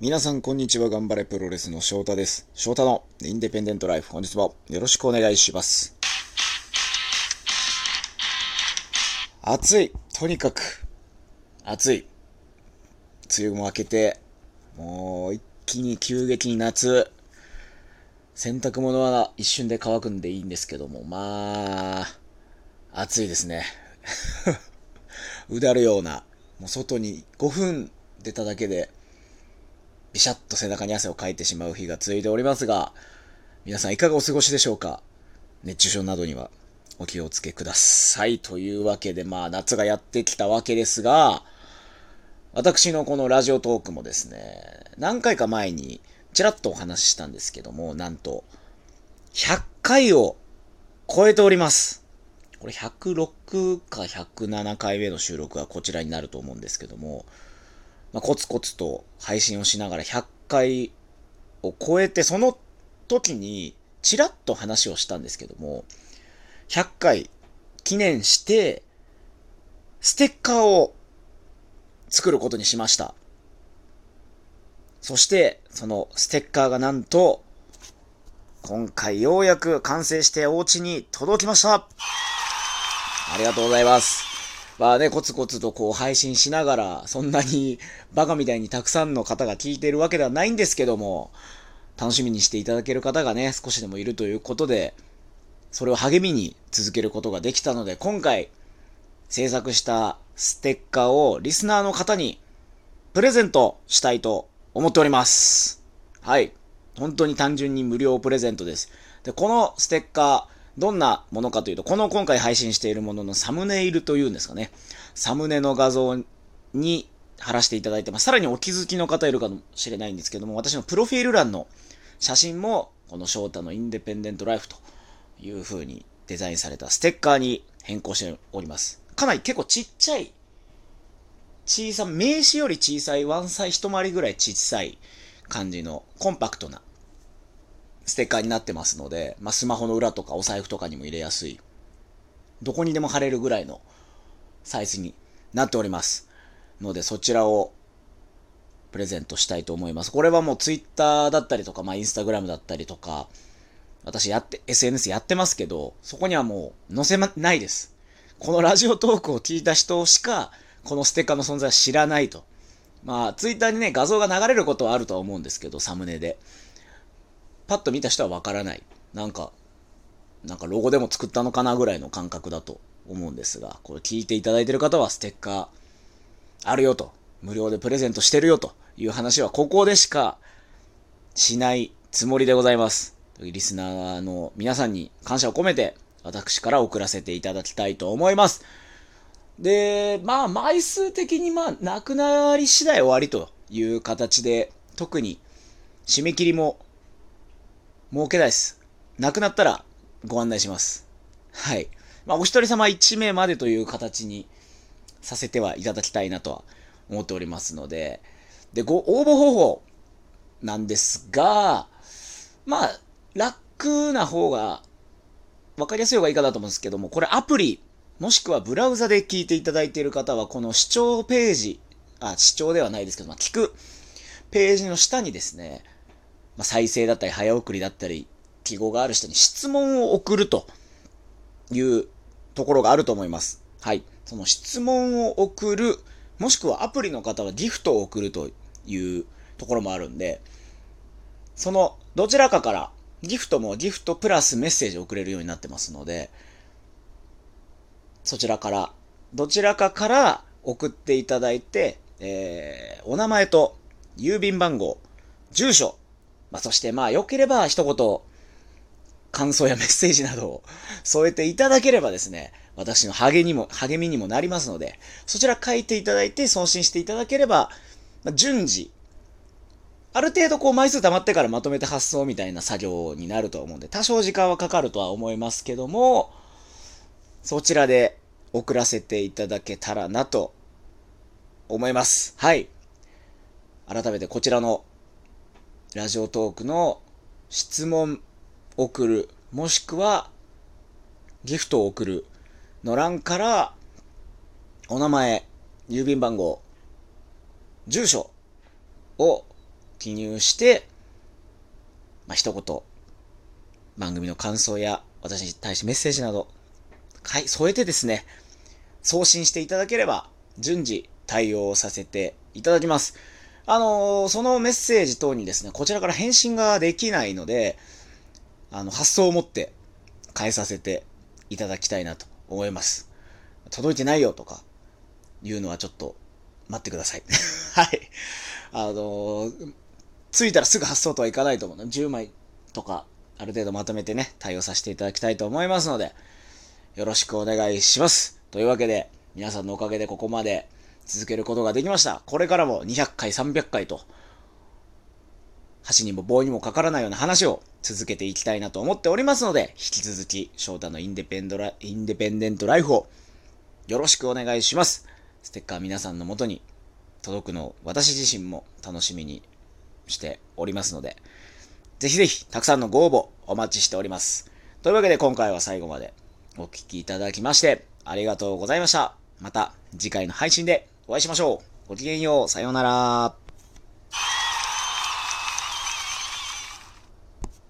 皆さんこんにちは、頑張れプロレスの翔太です。翔太のインデペンデントライフ、本日もよろしくお願いします。暑い。とにかく、暑い。梅雨も明けて、もう一気に急激に夏。洗濯物は一瞬で乾くんでいいんですけども、まあ、暑いですね。うだるような、もう外に5分出ただけで、ビシャッと背中に汗をかいてしまう日が続いておりますが、皆さんいかがお過ごしでしょうか？熱中症などにはお気をつけください。というわけで、まあ夏がやってきたわけですが、私のこのラジオトークもですね、何回か前にちらっとお話ししたんですけども、なんと、100回を超えております。これ106か107回目の収録はこちらになると思うんですけども、まあ、コツコツと配信をしながら100回を超えて、その時にちらっと話をしたんですけども、100回記念して、ステッカーを作ることにしました。そして、そのステッカーがなんと、今回ようやく完成してお家に届きましたありがとうございます。まあね、コツコツとこう配信しながら、そんなに バカみたいにたくさんの方が聞いてるわけではないんですけども、楽しみにしていただける方がね、少しでもいるということで、それを励みに続けることができたので、今回制作したステッカーをリスナーの方にプレゼントしたいと思っております。はい。本当に単純に無料プレゼントです。で、このステッカー、どんなものかというと、この今回配信しているもののサムネイルというんですかね。サムネの画像に貼らせていただいてます。さらにお気づきの方いるかもしれないんですけども、私のプロフィール欄の写真も、この翔太のインデペンデントライフという風にデザインされたステッカーに変更しております。かなり結構ちっちゃい、小さ、名刺より小さい、ワンサイ一回りぐらい小さい感じのコンパクトなステッカーになってますので、まあ、スマホの裏とかお財布とかにも入れやすい、どこにでも貼れるぐらいのサイズになっております。ので、そちらをプレゼントしたいと思います。これはもう Twitter だったりとか、まあ、Instagram だったりとか、私やって、SNS やってますけど、そこにはもう載せま、ないです。このラジオトークを聞いた人しか、このステッカーの存在は知らないと。まあ、ツイッターにね、画像が流れることはあるとは思うんですけど、サムネで。パッと見た人はわからない。なんか、なんかロゴでも作ったのかなぐらいの感覚だと思うんですが、これ聞いていただいてる方はステッカーあるよと、無料でプレゼントしてるよという話はここでしかしないつもりでございます。リスナーの皆さんに感謝を込めて、私から送らせていただきたいと思います。で、まあ、枚数的にまあ、なくなり次第終わりという形で、特に締め切りも設けないです。なくなったらご案内します。はい。まあ、お一人様1名までという形にさせてはいただきたいなとは思っておりますので、で、ご応募方法なんですが、まあ、楽な方が、わかりやすい方がいいかなと思うんですけども、これアプリ、もしくはブラウザで聞いていただいている方は、この視聴ページ、あ、視聴ではないですけど、まあ、聞くページの下にですね、まあ、再生だったり早送りだったり、記号がある人に質問を送るというところがあると思います。はい。その質問を送る、もしくはアプリの方はギフトを送るというところもあるんで、そのどちらかからギフトもギフトプラスメッセージを送れるようになってますので、そちらから、どちらかから送っていただいて、えー、お名前と郵便番号、住所、まあ、そしてまあ、良ければ一言、感想や メッセージなどを添えていただければですね、私の励みにも、励みにもなりますので、そちら書いていただいて送信していただければ、まあ、順次、ある程度こう枚数溜まってからまとめて発送みたいな作業になると思うんで、多少時間はかかるとは思いますけども、そちらで送らせていただけたらなと思います。はい。改めてこちらのラジオトークの質問送る、もしくはギフトを送るの欄からお名前、郵便番号、住所を記入して、まあ、一言、番組の感想や私に対してメッセージなど、はい、添えてですね、送信していただければ、順次対応させていただきます。あのー、そのメッセージ等にですね、こちらから返信ができないので、あの、発想を持って変えさせていただきたいなと思います。届いてないよとか、いうのはちょっと待ってください。はい。あのー、着いたらすぐ発送とはいかないと思うの。10枚とか、ある程度まとめてね、対応させていただきたいと思いますので、よろしくお願いします。というわけで、皆さんのおかげでここまで続けることができました。これからも200回、300回と、箸にも棒にもかからないような話を続けていきたいなと思っておりますので、引き続き、翔太のインデペンドラインデペンデントライフをよろしくお願いします。ステッカー皆さんのもとに届くのを私自身も楽しみにしておりますので、ぜひぜひたくさんのご応募お待ちしております。というわけで今回は最後までお聴きいただきましてありがとうございました。また次回の配信でお会いしましょう。ごきげんよう。さようなら。